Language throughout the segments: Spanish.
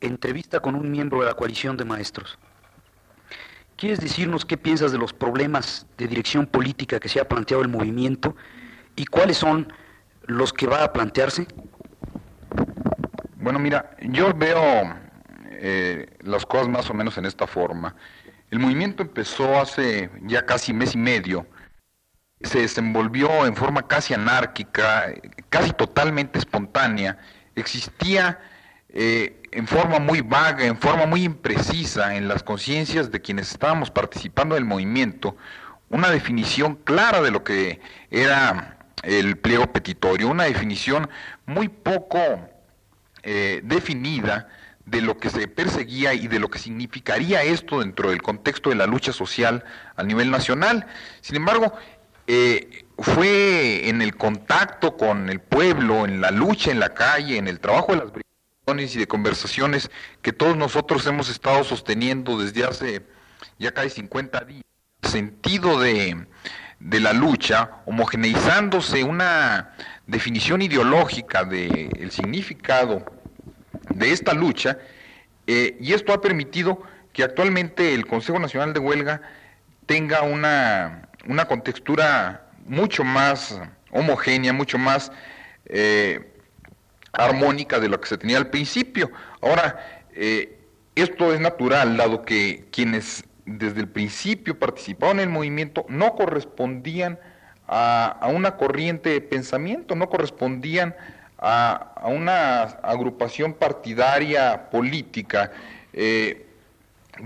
entrevista con un miembro de la coalición de maestros. ¿Quieres decirnos qué piensas de los problemas de dirección política que se ha planteado el movimiento y cuáles son los que va a plantearse? Bueno, mira, yo veo eh, las cosas más o menos en esta forma. El movimiento empezó hace ya casi mes y medio, se desenvolvió en forma casi anárquica, casi totalmente espontánea, existía eh, en forma muy vaga, en forma muy imprecisa en las conciencias de quienes estábamos participando del movimiento, una definición clara de lo que era el pliego petitorio, una definición muy poco eh, definida de lo que se perseguía y de lo que significaría esto dentro del contexto de la lucha social a nivel nacional. Sin embargo, eh, fue en el contacto con el pueblo, en la lucha en la calle, en el trabajo de las brigadas y de conversaciones que todos nosotros hemos estado sosteniendo desde hace ya casi 50 días, el sentido de, de la lucha, homogeneizándose una definición ideológica del significado de esta lucha, eh, y esto ha permitido que actualmente el Consejo Nacional de Huelga tenga una, una contextura mucho más homogénea, mucho más eh, armónica de lo que se tenía al principio. Ahora, eh, esto es natural, dado que quienes desde el principio participaban en el movimiento no correspondían a, una corriente de pensamiento, no correspondían a, una agrupación partidaria política eh,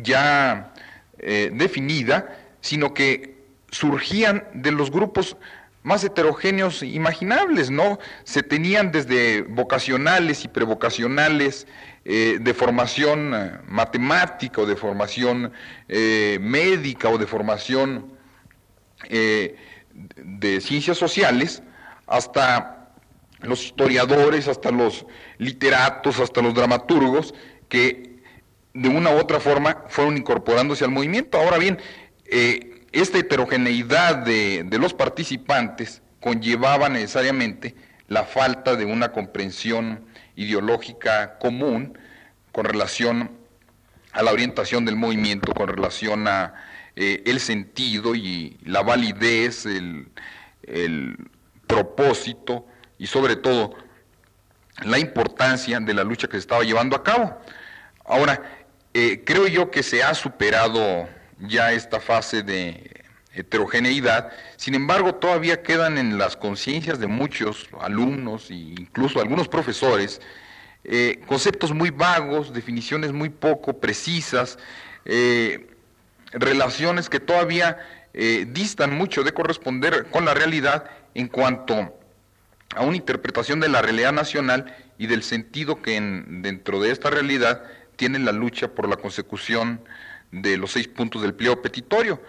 ya eh, definida, sino que surgían de los grupos más heterogéneos imaginables, ¿no? Se tenían desde vocacionales y prevocacionales, eh, de formación matemática o de formación médica o de formación de ciencias sociales, hasta los historiadores, hasta los literatos, hasta los dramaturgos, que de una u otra forma fueron incorporándose al movimiento. Ahora bien, eh, esta heterogeneidad de, los participantes conllevaba necesariamente la falta de una comprensión ideológica común con relación a la orientación del movimiento, con relación a eh, el sentido y la validez, el, el propósito y sobre todo la importancia de la lucha que se estaba llevando a cabo. Ahora, eh, creo yo que se ha superado ya esta fase de heterogeneidad, sin embargo todavía quedan en las conciencias de muchos alumnos e incluso algunos profesores eh, conceptos muy vagos, definiciones muy poco precisas, eh, relaciones que todavía distan mucho de corresponder con la realidad en cuanto a una interpretación de la realidad nacional y del sentido que dentro de esta realidad tiene la lucha por la consecución de los seis puntos del pliego petitorio.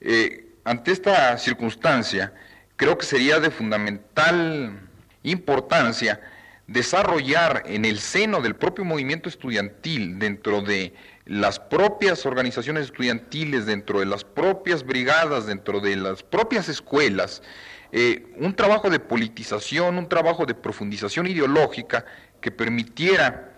Eh, ante esta circunstancia, creo que sería de fundamental importancia desarrollar en el seno del propio movimiento estudiantil, dentro de las propias organizaciones estudiantiles, dentro de las propias brigadas, dentro de las propias escuelas, eh, un trabajo de politización, un trabajo de profundización ideológica que permitiera,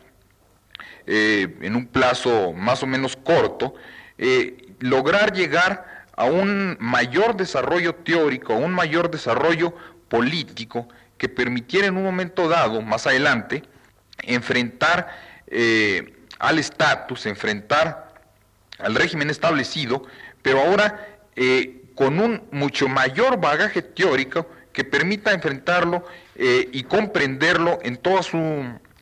eh, en un plazo más o menos corto, eh, lograr llegar a un mayor desarrollo teórico, a un mayor desarrollo político que permitiera en un momento dado, más adelante, enfrentar al estatus, enfrentar al régimen establecido, pero ahora con un mucho mayor bagaje teórico que permita enfrentarlo eh, y comprenderlo en toda su,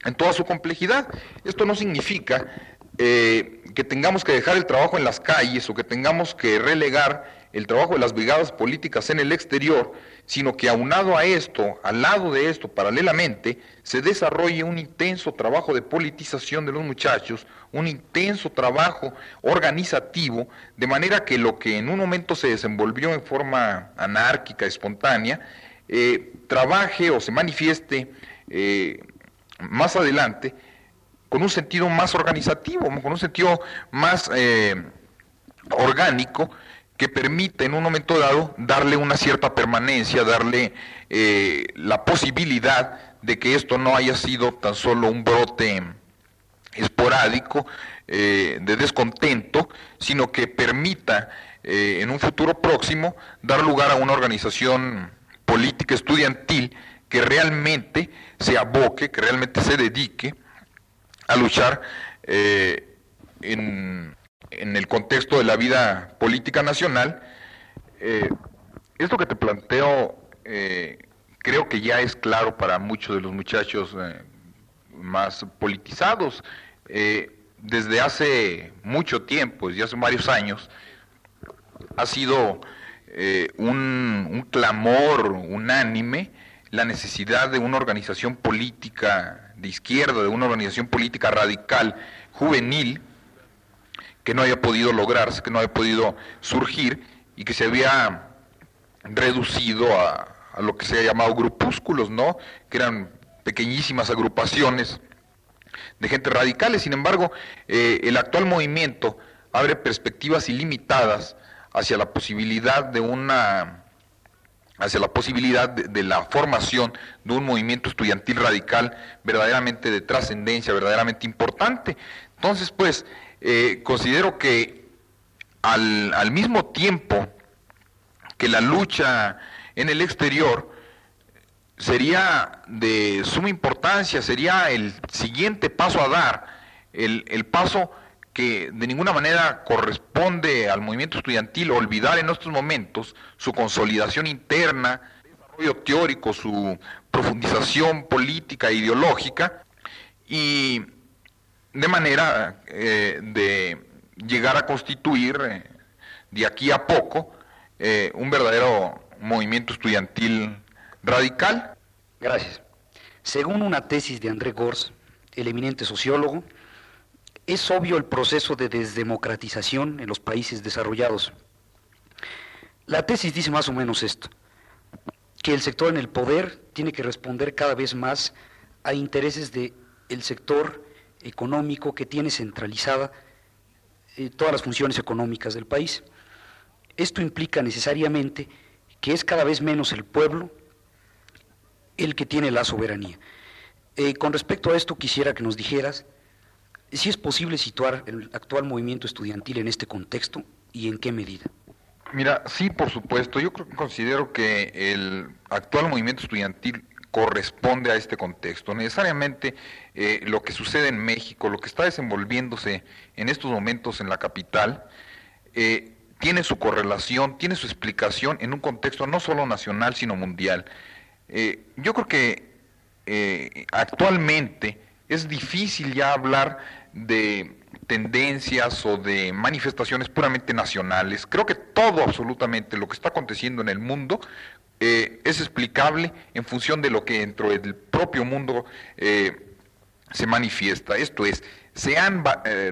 en toda su complejidad. Esto no significa eh, que tengamos que dejar el trabajo en las calles o que tengamos que relegar el trabajo de las brigadas políticas en el exterior, sino que aunado a esto, al lado de esto, paralelamente, se desarrolle un intenso trabajo de politización de los muchachos, un intenso trabajo organizativo, de manera que lo que en un momento se desenvolvió en forma anárquica, espontánea, eh, trabaje o se manifieste eh, más adelante con un sentido más organizativo, con un sentido más eh, orgánico, que permite en un momento dado darle una cierta permanencia, darle la posibilidad de que esto no haya sido tan solo un brote esporádico eh, de descontento, sino que permita eh, en un futuro próximo dar lugar a una organización política estudiantil que realmente se aboque, que realmente se dedique a luchar eh, en, el contexto de la vida política nacional. esto que te planteo creo que ya es claro para muchos de los muchachos más politizados. Eh, desde hace mucho tiempo, desde hace varios años, ha sido eh, un, clamor unánime la necesidad de una organización política de izquierda, de una organización política radical, juvenil, que no haya podido lograrse, que no haya podido surgir y que se había reducido a, a lo que se ha llamado grupúsculos, ¿no? Que eran pequeñísimas agrupaciones de gente radicales. Sin embargo, eh, el actual movimiento abre perspectivas ilimitadas hacia la posibilidad de una hacia la posibilidad de, la formación de un movimiento estudiantil radical verdaderamente de trascendencia, verdaderamente importante. Entonces, pues, eh, considero que al, al mismo tiempo que la lucha en el exterior sería de suma importancia, sería el siguiente paso a dar, el, el, paso que de ninguna manera corresponde al movimiento estudiantil olvidar en estos momentos su consolidación interna, desarrollo teórico, su profundización política e ideológica, y de manera eh, de llegar a constituir eh, de aquí a poco eh, un verdadero movimiento estudiantil radical. Gracias. Según una tesis de André Gors, el eminente sociólogo, es obvio el proceso de desdemocratización en los países desarrollados. La tesis dice más o menos esto, que el sector en el poder tiene que responder cada vez más a intereses del el sector económico que tiene centralizada eh, todas las funciones económicas del país. Esto implica necesariamente que es cada vez menos el pueblo el que tiene la soberanía. Eh, con respecto a esto, quisiera que nos dijeras si es posible situar el actual movimiento estudiantil en este contexto y en qué medida. Mira, sí, por supuesto. Yo considero que el actual movimiento estudiantil corresponde a este contexto. Necesariamente eh, lo que sucede en México, lo que está desenvolviéndose en estos momentos en la capital, eh, tiene su correlación, tiene su explicación en un contexto no solo nacional, sino mundial. Eh, yo creo que actualmente es difícil ya hablar de tendencias o de manifestaciones puramente nacionales. Creo que todo absolutamente lo que está aconteciendo en el mundo eh, es explicable en función de lo que dentro del propio mundo se manifiesta. Esto es, se han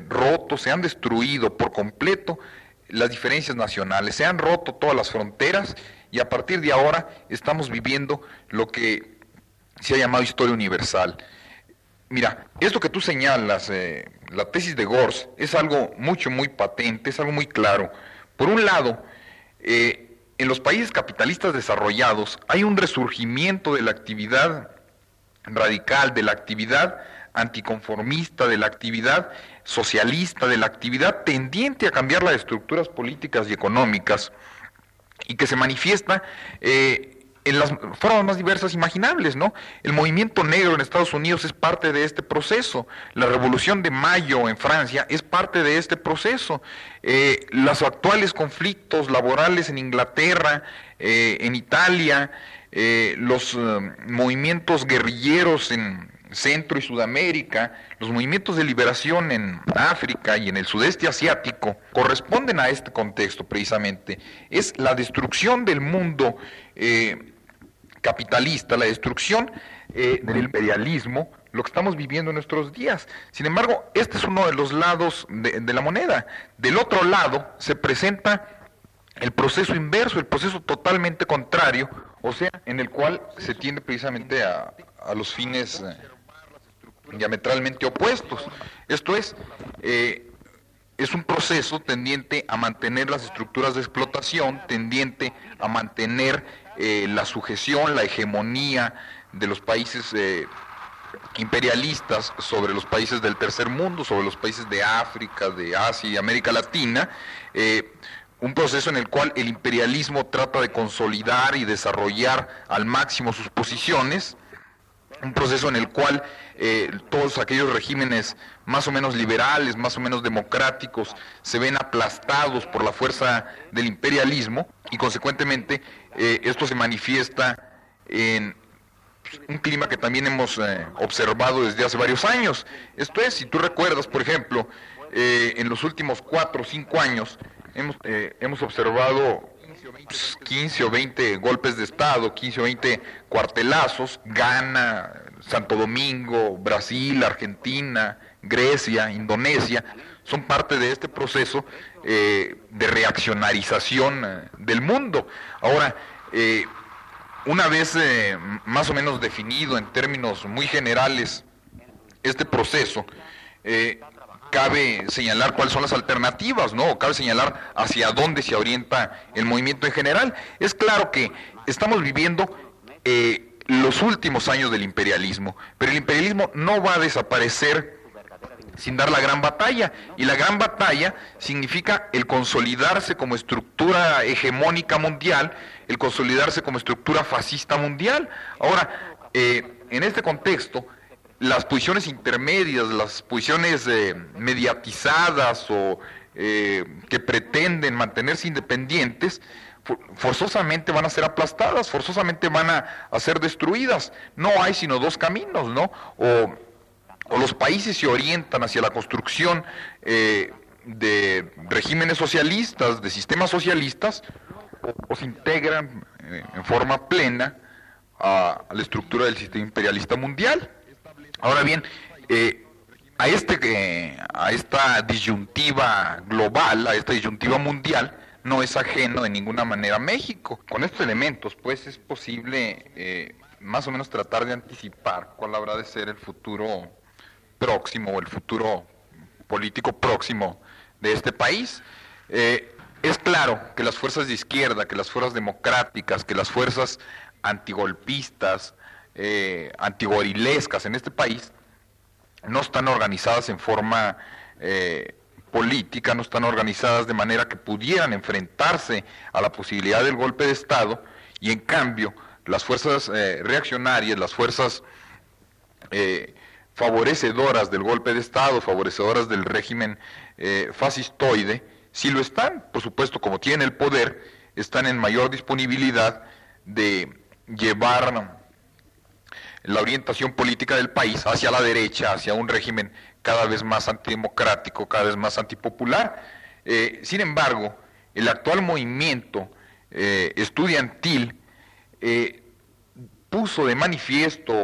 roto, se han destruido por completo las diferencias nacionales, se han roto todas las fronteras y a partir de ahora estamos viviendo lo que se ha llamado historia universal. Mira, esto que tú señalas, eh, la tesis de Gors, es algo mucho, muy patente, es algo muy claro. Por un lado, eh, en los países capitalistas desarrollados hay un resurgimiento de la actividad radical, de la actividad anticonformista, de la actividad socialista, de la actividad tendiente a cambiar las estructuras políticas y económicas y que se manifiesta eh, en las formas más diversas imaginables, ¿no? El movimiento negro en Estados Unidos es parte de este proceso, la Revolución de Mayo en Francia es parte de este proceso, eh, los actuales conflictos laborales en Inglaterra, eh, en Italia, los movimientos guerrilleros en Centro y Sudamérica, los movimientos de liberación en África y en el sudeste asiático corresponden a este contexto precisamente. Es la destrucción del mundo eh, capitalista, la destrucción eh, del imperialismo, lo que estamos viviendo en nuestros días. Sin embargo, este es uno de los lados de, la moneda. Del otro lado se presenta el proceso inverso, el proceso totalmente contrario, o sea, en el cual se tiende precisamente a, los fines... Eh, diametralmente opuestos. Esto es, eh, es un proceso tendiente a mantener las estructuras de explotación, tendiente a mantener eh, la sujeción, la hegemonía de los países eh, imperialistas sobre los países del tercer mundo, sobre los países de África, de Asia y América Latina, eh, un proceso en el cual el imperialismo trata de consolidar y desarrollar al máximo sus posiciones, un proceso en el cual eh, todos aquellos regímenes más o menos liberales, más o menos democráticos, se ven aplastados por la fuerza del imperialismo y consecuentemente eh, esto se manifiesta en un clima que también hemos eh, observado desde hace varios años. Esto es, si tú recuerdas, por ejemplo, en los últimos cuatro o cinco años hemos, hemos observado 15 o 20 golpes de Estado, 15 o 20 cuartelazos, Ghana, Santo Domingo, Brasil, Argentina, Grecia, Indonesia, son parte de este proceso eh, de reaccionarización eh, del mundo. Ahora, eh, una vez más o menos definido en términos muy generales este proceso, cabe señalar cuáles son las alternativas, ¿no? Cabe señalar hacia dónde se orienta el movimiento en general. Es claro que estamos viviendo eh, los últimos años del imperialismo, pero el imperialismo no va a desaparecer sin dar la gran batalla. Y la gran batalla significa el consolidarse como estructura hegemónica mundial, el consolidarse como estructura fascista mundial. Ahora, eh, en este contexto, las posiciones intermedias, las posiciones eh, mediatizadas o eh, que pretenden mantenerse independientes, forzosamente van a ser aplastadas, forzosamente van a, ser destruidas. No hay sino dos caminos, ¿no? O, los países se orientan hacia la construcción eh, de regímenes socialistas, de sistemas socialistas, o, se integran en forma plena a la estructura del sistema imperialista mundial. Ahora bien, eh, a, este, a esta disyuntiva global, a esta disyuntiva mundial, no es ajeno de ninguna manera México. Con estos elementos, pues es posible eh, más o menos tratar de anticipar cuál habrá de ser el futuro próximo o el futuro político próximo de este país. Eh, es claro que las fuerzas de izquierda, que las fuerzas democráticas, que las fuerzas antigolpistas, eh, antigorilescas en este país no están organizadas en forma política, no están organizadas de manera que pudieran enfrentarse a la posibilidad del golpe de Estado y en cambio las fuerzas eh, reaccionarias, las fuerzas eh, favorecedoras del golpe de Estado, favorecedoras del régimen fascistoide, si lo están, por supuesto, como tienen el poder, están en mayor disponibilidad de llevar la orientación política del país hacia la derecha, hacia un régimen cada vez más antidemocrático, cada vez más antipopular. Eh, sin embargo, el actual movimiento eh, estudiantil eh, puso de manifiesto,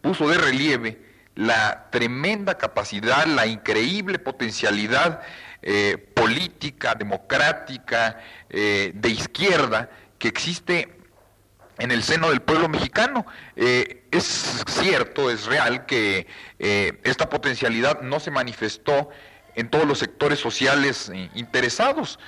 puso de relieve la tremenda capacidad, la increíble potencialidad política, democrática, de izquierda que existe en el seno del pueblo mexicano. Eh, es cierto, es real que eh, esta potencialidad no se manifestó en todos los sectores sociales eh, interesados.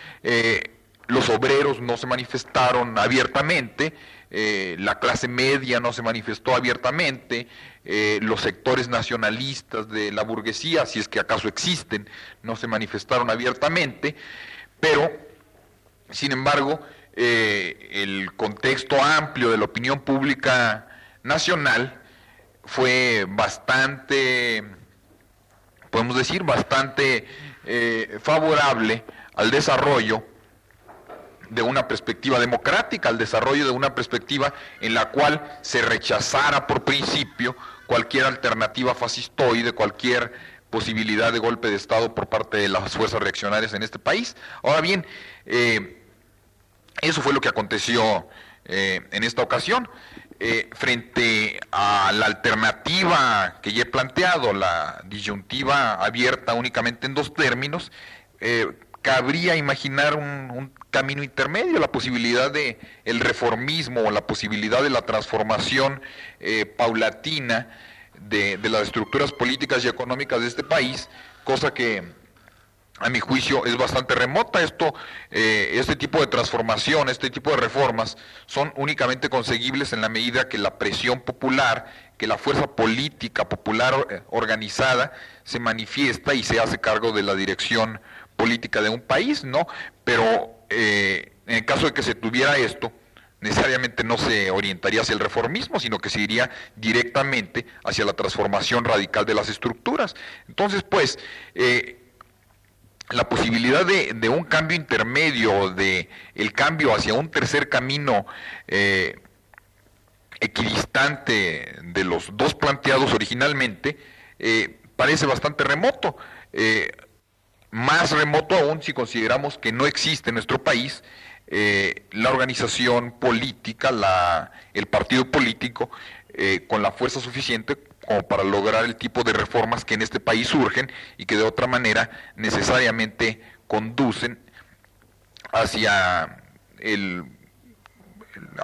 los obreros no se manifestaron abiertamente, la clase media no se manifestó abiertamente, los sectores nacionalistas de la burguesía, si es que acaso existen, no se manifestaron abiertamente, pero, sin embargo, eh, el contexto amplio de la opinión pública nacional fue bastante, podemos decir, bastante eh, favorable al desarrollo de una perspectiva democrática, al desarrollo de una perspectiva en la cual se rechazara por principio cualquier alternativa fascistoide, cualquier posibilidad de golpe de Estado por parte de las fuerzas reaccionarias en este país. Ahora bien, eh, eso fue lo que aconteció eh, en esta ocasión. Eh, frente a la alternativa que ya he planteado, la disyuntiva abierta únicamente en dos términos, eh, cabría imaginar un, camino intermedio, la posibilidad de el reformismo o la posibilidad de la transformación paulatina de, de, las estructuras políticas y económicas de este país, cosa que a mi juicio, es bastante remota. Esto, eh, este tipo de transformación, este tipo de reformas, son únicamente conseguibles en la medida que la presión popular, que la fuerza política popular eh, organizada se manifiesta y se hace cargo de la dirección política de un país, ¿no? Pero eh, en el caso de que se tuviera esto, necesariamente no se orientaría hacia el reformismo, sino que se iría directamente hacia la transformación radical de las estructuras. Entonces, pues, eh, la posibilidad de, un cambio intermedio, de el cambio hacia un tercer camino eh, equidistante de los dos planteados originalmente, eh, parece bastante remoto. más remoto aún si consideramos que no existe en nuestro país eh, la organización política, la, el partido político, eh, con la fuerza suficiente como para lograr el tipo de reformas que en este país surgen y que de otra manera necesariamente conducen hacia el,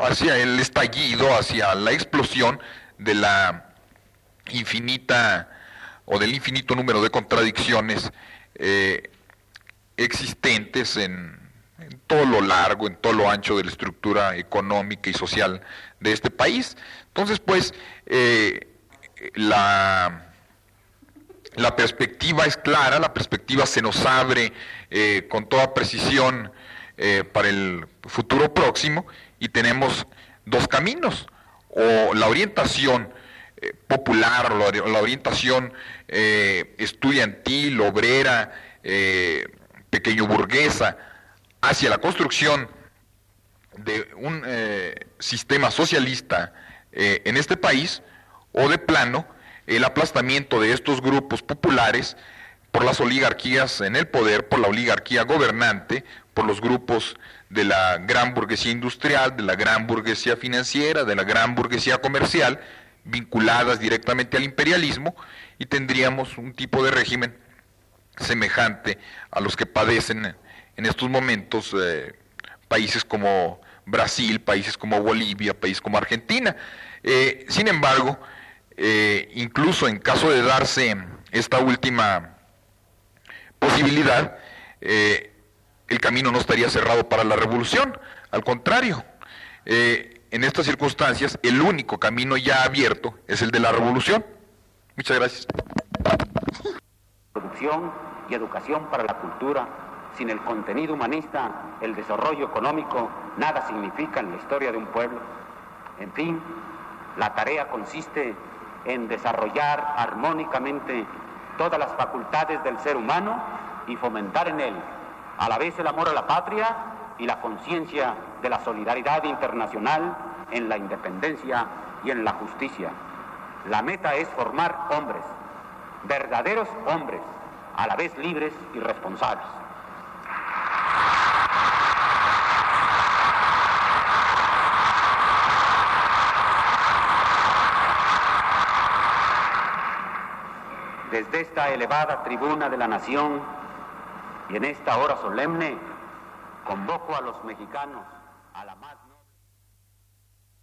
hacia el estallido, hacia la explosión de la infinita o del infinito número de contradicciones eh, existentes en, en todo lo largo, en todo lo ancho de la estructura económica y social de este país. Entonces, pues, eh, la, la, perspectiva es clara, la perspectiva se nos abre eh, con toda precisión eh, para el futuro próximo y tenemos dos caminos, o la orientación popular, o la, orientación estudiantil, obrera, pequeño burguesa, hacia la construcción de un eh, sistema socialista eh, en este país o de plano el aplastamiento de estos grupos populares por las oligarquías en el poder, por la oligarquía gobernante, por los grupos de la gran burguesía industrial, de la gran burguesía financiera, de la gran burguesía comercial, vinculadas directamente al imperialismo, y tendríamos un tipo de régimen semejante a los que padecen en estos momentos eh, países como Brasil, países como Bolivia, países como Argentina. Eh, sin embargo, eh, incluso en caso de darse esta última posibilidad, el camino no estaría cerrado para la revolución. Al contrario, en estas circunstancias, el único camino ya abierto es el de la revolución. Muchas gracias. Producción y educación para la cultura sin el contenido humanista, el desarrollo económico nada significa en la historia de un pueblo. En fin, la tarea consiste en desarrollar armónicamente todas las facultades del ser humano y fomentar en él a la vez el amor a la patria y la conciencia de la solidaridad internacional en la independencia y en la justicia. La meta es formar hombres, verdaderos hombres, a la vez libres y responsables. Desde esta elevada tribuna de la nación y en esta hora solemne, convoco a los mexicanos